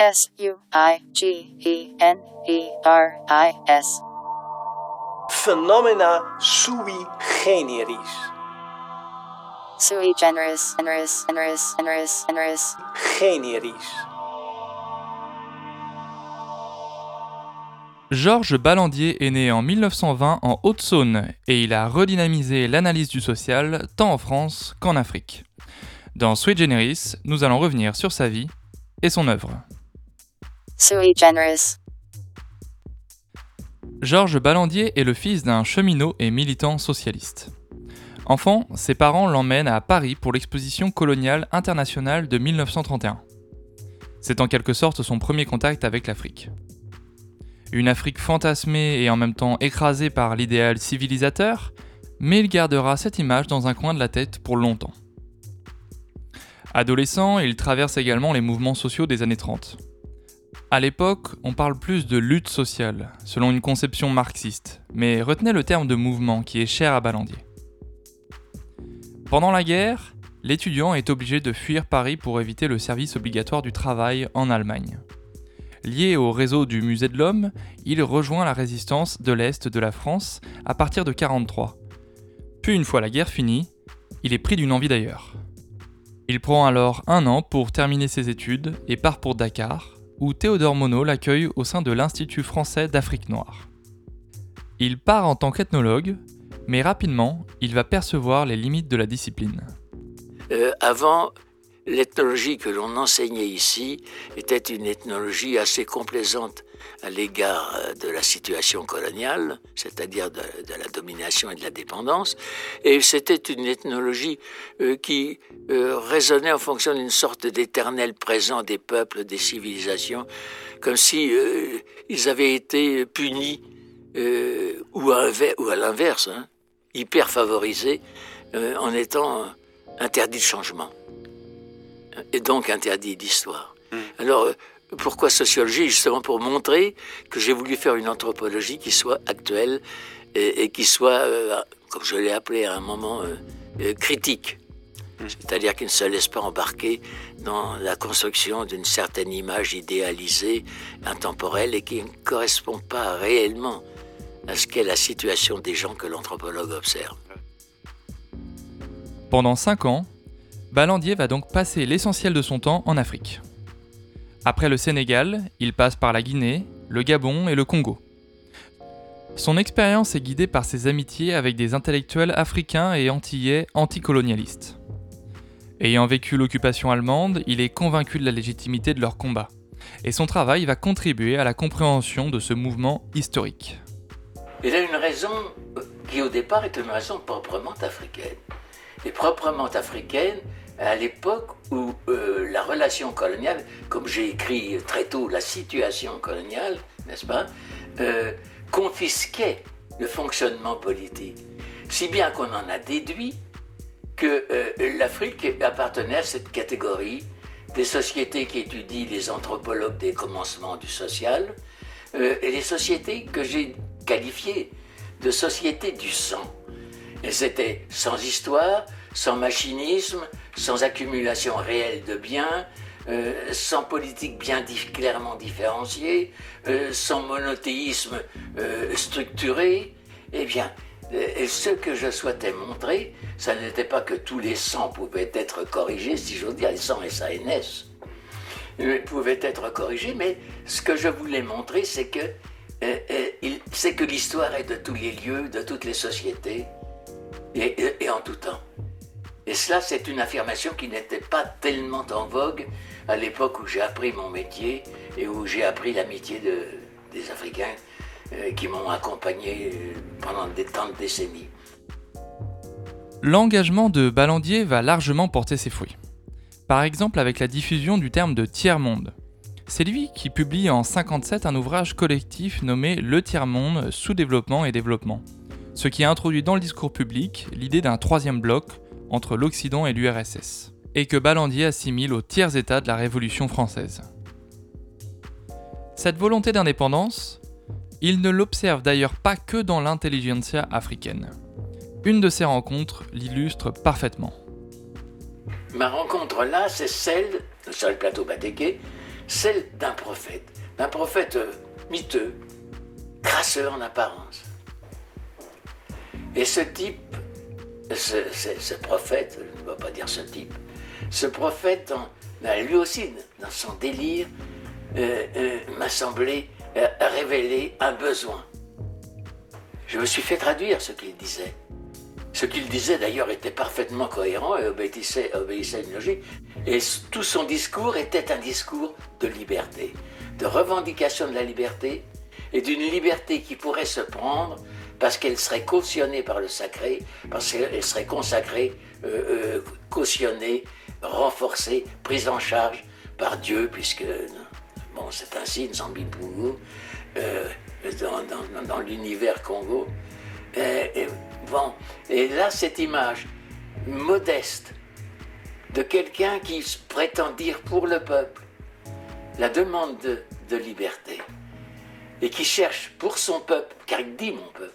S-U-I-G-E-N-E-R-I-S. Phenomena sui generis. Sui generis, generis, generis, generis, generis. Generis. Georges Ballandier est né en 1920 en Haute-Saône et il a redynamisé l'analyse du social tant en France qu'en Afrique. Dans Sui Generis, nous allons revenir sur sa vie et son œuvre. Georges Ballandier est le fils d'un cheminot et militant socialiste. Enfant, ses parents l'emmènent à Paris pour l'exposition coloniale internationale de 1931. C'est en quelque sorte son premier contact avec l'Afrique. Une Afrique fantasmée et en même temps écrasée par l'idéal civilisateur, mais il gardera cette image dans un coin de la tête pour longtemps. Adolescent, il traverse également les mouvements sociaux des années 30. À l'époque, on parle plus de lutte sociale, selon une conception marxiste, mais retenez le terme de mouvement qui est cher à Ballandier. Pendant la guerre, l'étudiant est obligé de fuir Paris pour éviter le service obligatoire du travail en Allemagne. Lié au réseau du Musée de l'Homme, il rejoint la résistance de l'Est de la France à partir de 1943. Puis une fois la guerre finie, il est pris d'une envie d'ailleurs. Il prend alors un an pour terminer ses études et part pour Dakar, où Théodore Monod l'accueille au sein de l'Institut français d'Afrique noire. Il part en tant qu'ethnologue, mais rapidement, il va percevoir les limites de la discipline. Euh, avant, l'ethnologie que l'on enseignait ici était une ethnologie assez complaisante à l'égard euh, de la situation coloniale, c'est-à-dire de, de la domination et de la dépendance, et c'était une ethnologie euh, qui euh, raisonnait en fonction d'une sorte d'éternel présent des peuples, des civilisations, comme si euh, ils avaient été punis ou à, l'inverse, hein, hyper favorisés en étant interdits de changement et donc interdits d'histoire. Alors, euh, pourquoi sociologie? Justement pour montrer que j'ai voulu faire une anthropologie qui soit actuelle et, et qui soit, euh, comme je l'ai appelé à un moment, euh, euh, critique. C'est-à-dire qu'il ne se laisse pas embarquer dans la construction d'une certaine image idéalisée, intemporelle, et qui ne correspond pas réellement à ce qu'est la situation des gens que l'anthropologue observe. Pendant 5 ans, Ballandier va donc passer l'essentiel de son temps en Afrique. Après le Sénégal, il passe par la Guinée, le Gabon et le Congo. Son expérience est guidée par ses amitiés avec des intellectuels africains et antillais anticolonialistes. Ayant vécu l'occupation allemande, il est convaincu de la légitimité de leur combat, et son travail va contribuer à la compréhension de ce mouvement historique. Il a une raison euh, qui au départ est une raison proprement africaine. Et proprement africaine à l'époque où euh, la relation coloniale, comme j'ai écrit très tôt, la situation coloniale, n'est-ce pas, euh, confisquait le fonctionnement politique. Si bien qu'on en a déduit que euh, l'Afrique appartenait à cette catégorie des sociétés qui étudient les anthropologues des commencements du social et les sociétés que j'ai qualifiées de sociétés du sang. Elles étaient sans histoire, sans machinisme, sans accumulation réelle de biens, euh, sans politique bien clairement différenciée, euh, sans monothéisme euh, structuré. Eh bien, ce que je souhaitais montrer, ça n'était pas que tous les sangs pouvaient être corrigés, si j'ose dire, les sangs SANS pouvaient être corrigés, mais ce que je voulais montrer, c'est que, c'est que l'histoire est de tous les lieux, de toutes les sociétés, et en tout temps. Et cela, c'est une affirmation qui n'était pas tellement en vogue à l'époque où j'ai appris mon métier et où j'ai appris l'amitié de- des Africains euh, qui m'ont accompagné euh, pendant des tant de décennies. L'engagement de Ballandier va largement porter ses fruits. Par exemple avec la diffusion du terme de tiers-monde. C'est lui qui publie en 57 un ouvrage collectif nommé Le tiers-monde, sous-développement et développement, ce qui a introduit dans le discours public l'idée d'un troisième bloc entre l'Occident et l'URSS, et que Ballandier assimile au tiers-état de la Révolution française. Cette volonté d'indépendance, il ne l'observe d'ailleurs pas que dans l'intelligentsia africaine. Une de ces rencontres l'illustre parfaitement. Ma rencontre là, c'est celle, sur le plateau Batéké, celle d'un prophète, d'un prophète euh, miteux, crasseur en apparence. Et ce type, ce, prophète, je ne vais pas dire ce type, ce prophète, en- ben, lui aussi, dans son délire, euh, euh, m'a semblé euh, révéler un besoin. Je me suis fait traduire ce qu'il disait. Ce qu'il disait d'ailleurs était parfaitement cohérent et obéissait, obéissait à une logique. Et tout son discours était un discours de liberté, de revendication de la liberté et d'une liberté qui pourrait se prendre parce qu'elle serait cautionnée par le sacré, parce qu'elle serait consacrée, euh, euh, cautionnée, renforcée, prise en charge par Dieu, puisque bon, c'est ainsi, Nzambi euh, dans, l'univers Congo. Et, bon, et là, cette image modeste de quelqu'un qui prétend dire pour le peuple la demande de, de liberté et qui cherche pour son peuple, car il dit mon peuple,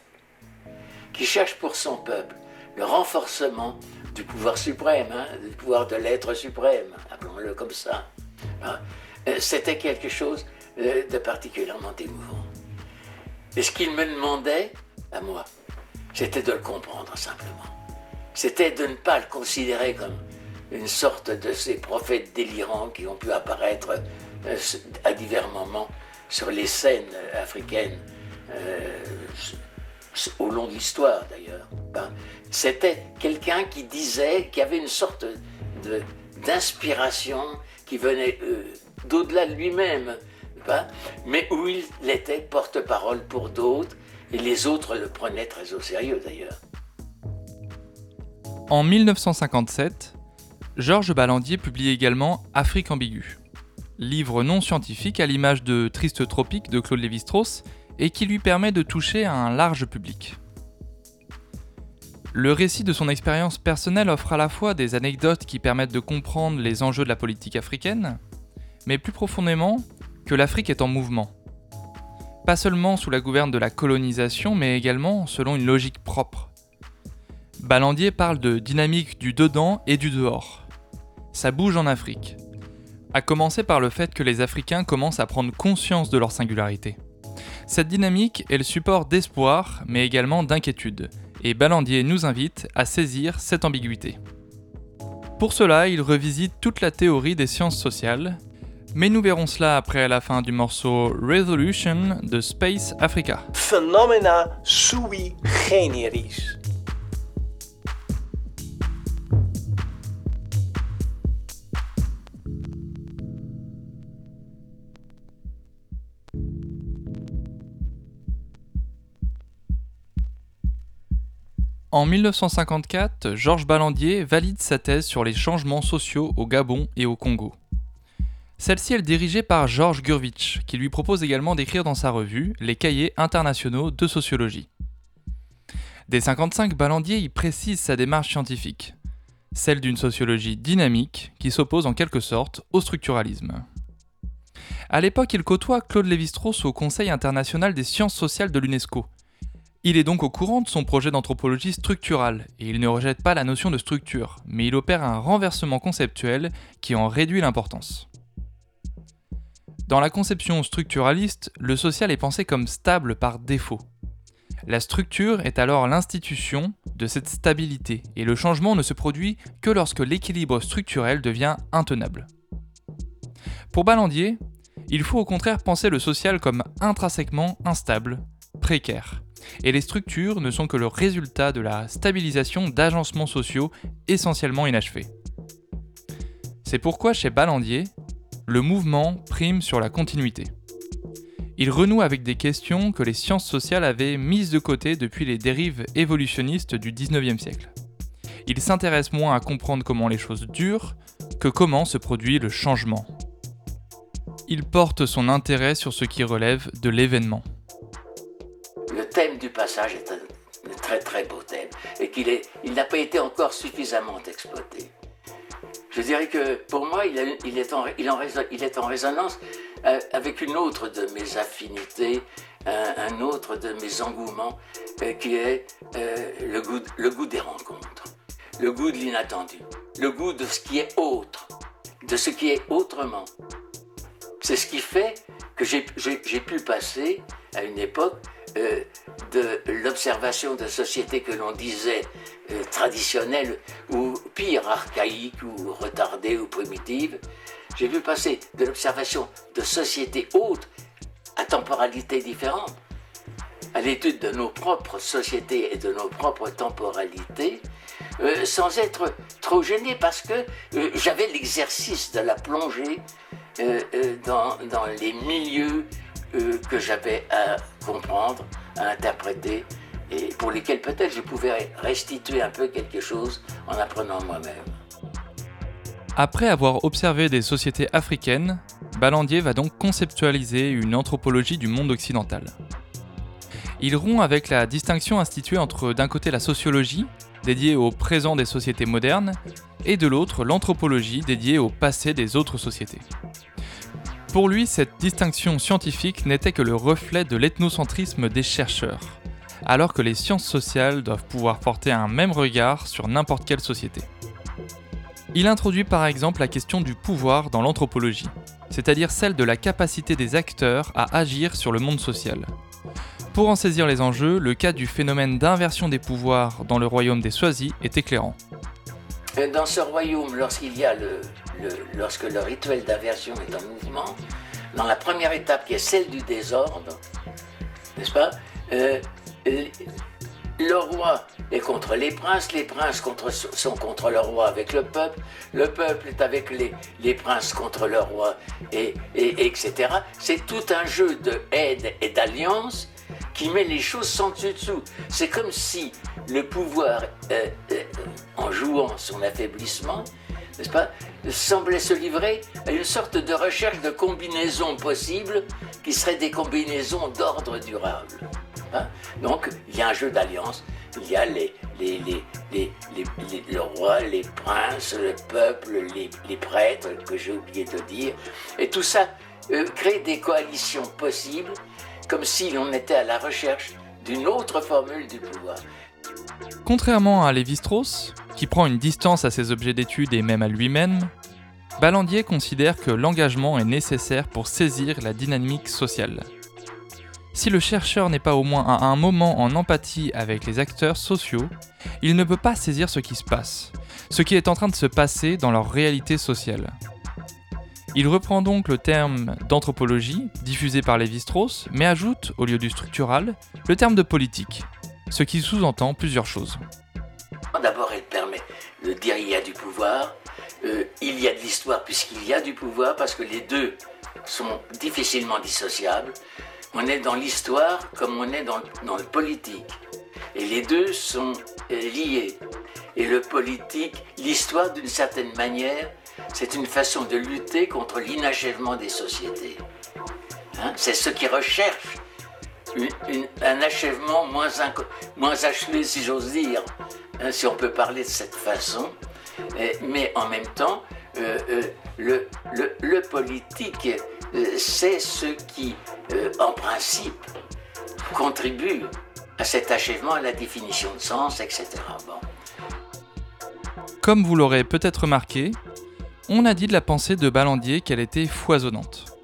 qui cherche pour son peuple le renforcement du pouvoir suprême, hein, du pouvoir de l'être suprême, appelons-le comme ça. hein. Euh, C'était quelque chose euh, de particulièrement émouvant. Et ce qu'il me demandait, à moi, c'était de le comprendre simplement. C'était de ne pas le considérer comme une sorte de ces prophètes délirants qui ont pu apparaître euh, à divers moments sur les scènes africaines au long de l'histoire d'ailleurs. hein. C'était quelqu'un qui disait, qui avait une sorte d'inspiration qui venait euh, d'au-delà de lui-même, hein, mais où il était porte-parole pour d'autres, et les autres le prenaient très au sérieux d'ailleurs. En 1957, Georges Ballandier publie également Afrique ambiguë, livre non scientifique à l'image de Triste Tropique de Claude Lévi-Strauss et qui lui permet de toucher à un large public. Le récit de son expérience personnelle offre à la fois des anecdotes qui permettent de comprendre les enjeux de la politique africaine, mais plus profondément que l'Afrique est en mouvement. Pas seulement sous la gouverne de la colonisation, mais également selon une logique propre. Ballandier parle de dynamique du dedans et du dehors. Ça bouge en Afrique. À commencer par le fait que les Africains commencent à prendre conscience de leur singularité. Cette dynamique est le support d'espoir, mais également d'inquiétude, et Ballandier nous invite à saisir cette ambiguïté. Pour cela, il revisite toute la théorie des sciences sociales, mais nous verrons cela après la fin du morceau Resolution de Space Africa. Sui generis. En 1954, Georges Ballandier valide sa thèse sur les changements sociaux au Gabon et au Congo. Celle-ci est dirigée par Georges Gurvitch, qui lui propose également d'écrire dans sa revue les cahiers internationaux de sociologie. Dès 55, Ballandier y précise sa démarche scientifique, celle d'une sociologie dynamique qui s'oppose en quelque sorte au structuralisme. À l'époque, il côtoie Claude Lévi-Strauss au Conseil international des sciences sociales de l'UNESCO, il est donc au courant de son projet d'anthropologie structurale, et il ne rejette pas la notion de structure, mais il opère un renversement conceptuel qui en réduit l'importance. Dans la conception structuraliste, le social est pensé comme stable par défaut. La structure est alors l'institution de cette stabilité, et le changement ne se produit que lorsque l'équilibre structurel devient intenable. Pour Ballandier, il faut au contraire penser le social comme intrinsèquement instable, précaire et les structures ne sont que le résultat de la stabilisation d'agencements sociaux essentiellement inachevés. C'est pourquoi chez Ballandier, le mouvement prime sur la continuité. Il renoue avec des questions que les sciences sociales avaient mises de côté depuis les dérives évolutionnistes du 19e siècle. Il s'intéresse moins à comprendre comment les choses durent que comment se produit le changement. Il porte son intérêt sur ce qui relève de l'événement thème du passage est un, très très beau thème et qu'il est, il n'a pas été encore suffisamment exploité. Je dirais que pour moi, il, est, en, il, en, il est, en, résonance euh, avec une autre de mes affinités, un, un autre de mes engouements, euh, qui est euh, le, goût, le goût des rencontres, le goût de l'inattendu, le goût de ce qui est autre, de ce qui est autrement. c'est ce qui fait que j'ai pu passer à une époque euh, de l'observation de sociétés que l'on disait euh, traditionnelles ou pire, archaïques ou retardées ou primitives. J'ai vu passer de l'observation de sociétés hautes à temporalités différentes, à l'étude de nos propres sociétés et de nos propres temporalités, euh, sans être trop gêné parce que j'avais l'exercice de la plongée dans, dans, les milieux que j'avais à comprendre, à interpréter, et pour lesquels peut-être je pouvais restituer un peu quelque chose en apprenant moi-même. Après avoir observé des sociétés africaines, Ballandier va donc conceptualiser une anthropologie du monde occidental. Il rompt avec la distinction instituée entre d'un côté la sociologie, dédiée au présent des sociétés modernes, et de l'autre l'anthropologie dédiée au passé des autres sociétés. Pour lui, cette distinction scientifique n'était que le reflet de l'ethnocentrisme des chercheurs, alors que les sciences sociales doivent pouvoir porter un même regard sur n'importe quelle société. Il introduit par exemple la question du pouvoir dans l'anthropologie, c'est-à-dire celle de la capacité des acteurs à agir sur le monde social. Pour en saisir les enjeux, le cas du phénomène d'inversion des pouvoirs dans le royaume des Swazi est éclairant. Dans ce royaume, lorsqu'il y a le, lorsque le rituel d'aversion est en mouvement, dans la première étape qui est celle du désordre, n'est-ce pas euh, Le roi est contre les princes, les princes sont contre le roi avec le peuple, le peuple est avec les, les princes contre le roi, et, et etc. C'est tout un jeu de aide et d'alliance qui met les choses sans dessus-dessous. C'est comme si le pouvoir, euh, euh, en jouant son affaiblissement, n'est-ce pas, semblait se livrer à une sorte de recherche de combinaisons possibles qui seraient des combinaisons d'ordre durable. Hein? Donc, il y a un jeu d'alliance, il y a les, les, les, le roi, les princes, le peuple, les, prêtres, que j'ai oublié de dire, et tout ça euh, crée des coalitions possibles, comme si l'on était à la recherche d'une autre formule du pouvoir. Contrairement à Lévi-Strauss, qui prend une distance à ses objets d'étude et même à lui-même, Ballandier considère que l'engagement est nécessaire pour saisir la dynamique sociale. Si le chercheur n'est pas au moins à un moment en empathie avec les acteurs sociaux, il ne peut pas saisir ce qui se passe, ce qui est en train de se passer dans leur réalité sociale. Il reprend donc le terme d'anthropologie, diffusé par Lévi-Strauss, mais ajoute, au lieu du structural, le terme de politique, ce qui sous-entend plusieurs choses. D'abord, elle permet de dire il y a du pouvoir, euh, il y a de l'histoire puisqu'il y a du pouvoir, parce que les deux sont difficilement dissociables. On est dans l'histoire comme on est dans, dans, le politique. Et les deux sont euh, liés. Et le politique, l'histoire d'une certaine manière, c'est une façon de lutter contre l'inachèvement des sociétés. Hein, c'est ce qui recherche un achèvement moins, moins achevé, si j'ose dire, hein, si on peut parler de cette façon. mais en même temps, euh, euh, le, politique, euh, c'est ce qui, en principe, contribue à cet achèvement, à la définition de sens, etc. Comme vous l'aurez peut-être remarqué, on a dit de la pensée de Ballandier qu'elle était foisonnante.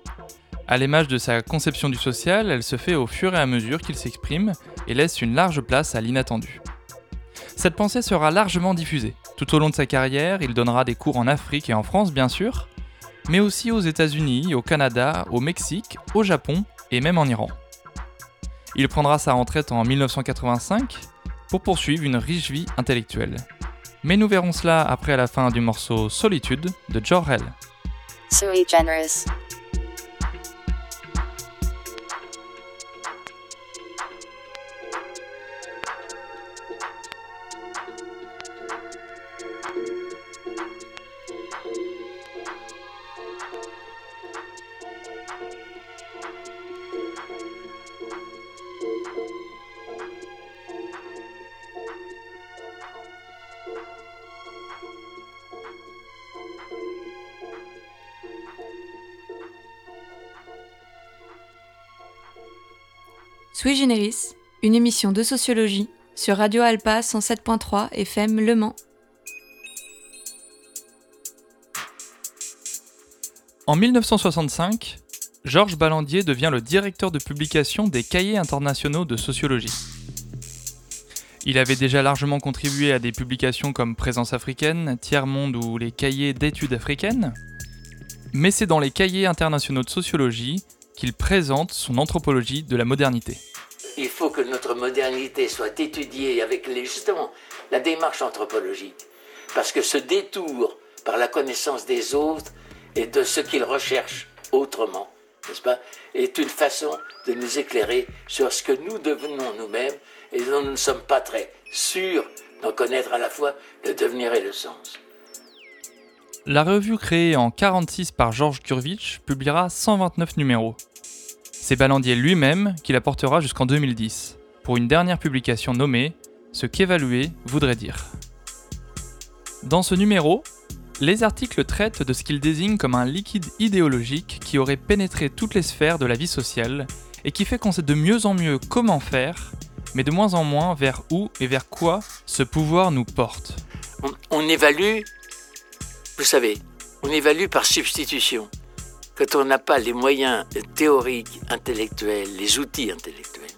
À l'image de sa conception du social, elle se fait au fur et à mesure qu'il s'exprime et laisse une large place à l'inattendu. Cette pensée sera largement diffusée. Tout au long de sa carrière, il donnera des cours en Afrique et en France bien sûr, mais aussi aux États-Unis, au Canada, au Mexique, au Japon et même en Iran. Il prendra sa retraite en 1985 pour poursuivre une riche vie intellectuelle. Mais nous verrons cela après la fin du morceau Solitude de Jor-El. Sui Generis, une émission de sociologie sur Radio Alpa 107.3 FM Le Mans. En 1965, Georges Ballandier devient le directeur de publication des cahiers internationaux de sociologie. Il avait déjà largement contribué à des publications comme Présence africaine, Tiers-Monde ou les cahiers d'études africaines, mais c'est dans les cahiers internationaux de sociologie qu'il présente son anthropologie de la modernité. Il faut que notre modernité soit étudiée avec justement la démarche anthropologique, parce que ce détour par la connaissance des autres et de ce qu'ils recherchent autrement, n'est-ce pas, est une façon de nous éclairer sur ce que nous devenons nous-mêmes et dont nous ne sommes pas très sûrs d'en connaître à la fois le devenir et le sens. La revue créée en 1946 par Georges Kurvitch publiera 129 numéros. C'est Ballandier lui-même qui la portera jusqu'en 2010, pour une dernière publication nommée Ce qu'évaluer voudrait dire. Dans ce numéro, les articles traitent de ce qu'ils désignent comme un liquide idéologique qui aurait pénétré toutes les sphères de la vie sociale et qui fait qu'on sait de mieux en mieux comment faire, mais de moins en moins vers où et vers quoi ce pouvoir nous porte. On évalue, vous savez, on évalue par substitution. Quand on n'a pas les moyens théoriques, intellectuels, les outils intellectuels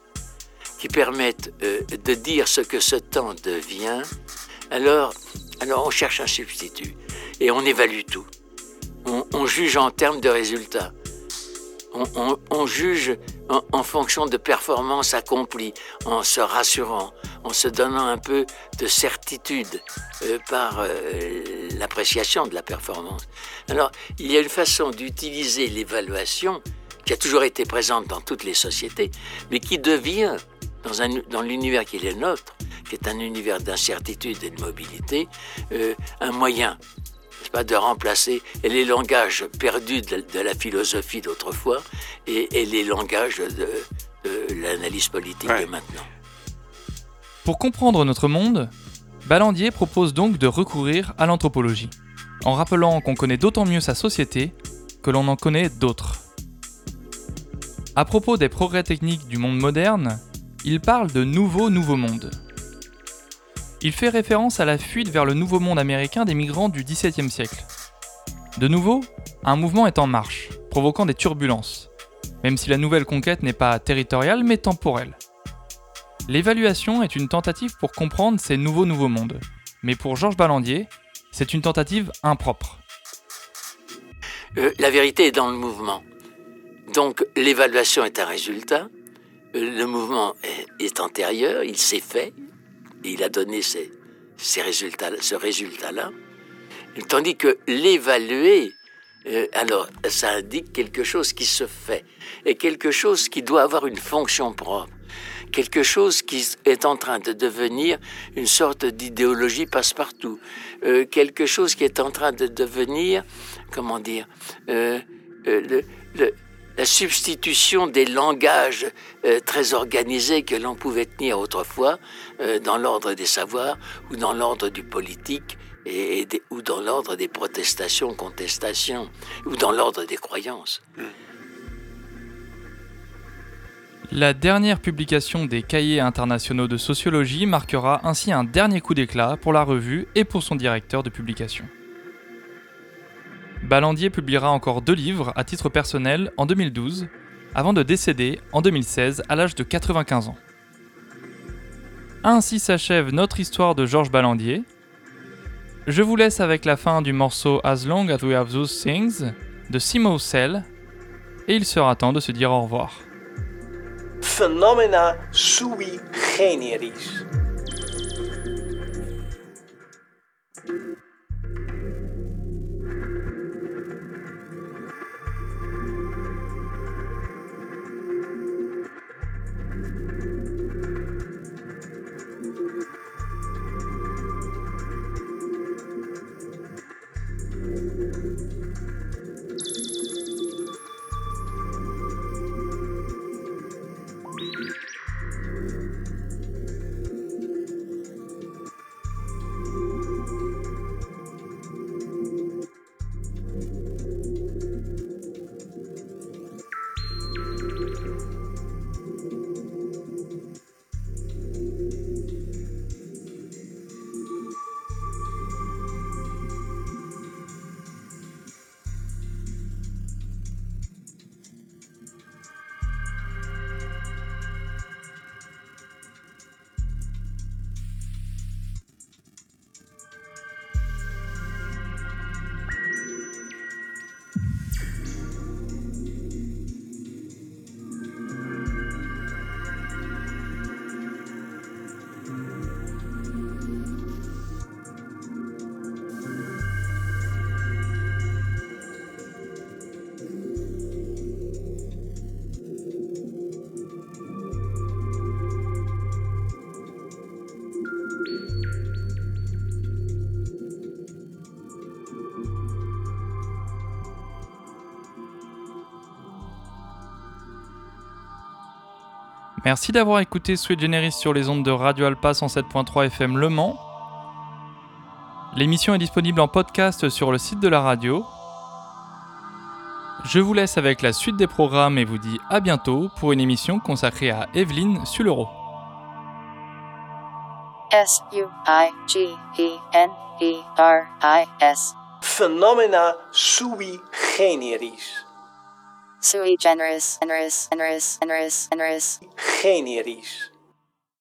qui permettent euh, de dire ce que ce temps devient, alors, alors on cherche un substitut et on évalue tout. On, juge en termes de résultats. On juge en, en fonction de performances accomplies, en se rassurant, en se donnant un peu de certitude euh, par euh, l'appréciation de la performance. Alors, il y a une façon d'utiliser l'évaluation qui a toujours été présente dans toutes les sociétés, mais qui devient, dans, un, dans l'univers qui est le nôtre, qui est un univers d'incertitude et de mobilité, euh, un moyen pas, de remplacer les langages perdus de, de la philosophie d'autrefois et, et les langages de, de l'analyse politique Ouais. de maintenant. Pour comprendre notre monde, Ballandier propose donc de recourir à l'anthropologie, en rappelant qu'on connaît d'autant mieux sa société que l'on en connaît d'autres. À propos des progrès techniques du monde moderne, il parle de nouveau nouveau monde. Il fait référence à la fuite vers le nouveau monde américain des migrants du XVIIe siècle. De nouveau, un mouvement est en marche, provoquant des turbulences, même si la nouvelle conquête n'est pas territoriale mais temporelle. L'évaluation est une tentative pour comprendre ces nouveaux nouveaux mondes. Mais pour Georges Ballandier, c'est une tentative impropre. Euh, la vérité est dans le mouvement. Donc l'évaluation est un résultat. Euh, le mouvement est, antérieur, il s'est fait, il a donné résultats, ce résultat-là. Tandis que l'évaluer, euh, alors ça indique quelque chose qui se fait, et quelque chose qui doit avoir une fonction propre, quelque chose qui est en train de devenir une sorte d'idéologie passe-partout, euh, quelque chose qui est en train de devenir, comment dire, euh, euh, la substitution des langages très organisés que l'on pouvait tenir autrefois dans l'ordre des savoirs ou dans l'ordre du politique ou dans l'ordre des protestations, contestations ou dans l'ordre des croyances. La dernière publication des cahiers internationaux de sociologie marquera ainsi un dernier coup d'éclat pour la revue et pour son directeur de publication. Ballandier publiera encore deux livres à titre personnel en 2012, avant de décéder en 2016 à l'âge de 95 ans. Ainsi s'achève notre histoire de Georges Ballandier. Je vous laisse avec la fin du morceau As Long as We Have Those Things de Simo Cell, et il sera temps de se dire au revoir. Phenomena sui generis. Merci d'avoir écouté Sweet Generis sur les ondes de Radio Alpa 107.3 FM Le Mans. L'émission est disponible en podcast sur le site de la radio. Je vous laisse avec la suite des programmes et vous dis à bientôt pour une émission consacrée à Evelyne Sulero. S U I G E N E R I S. Phenomena sui generis. Sui generis, generis, generis, generis, generis. Generis.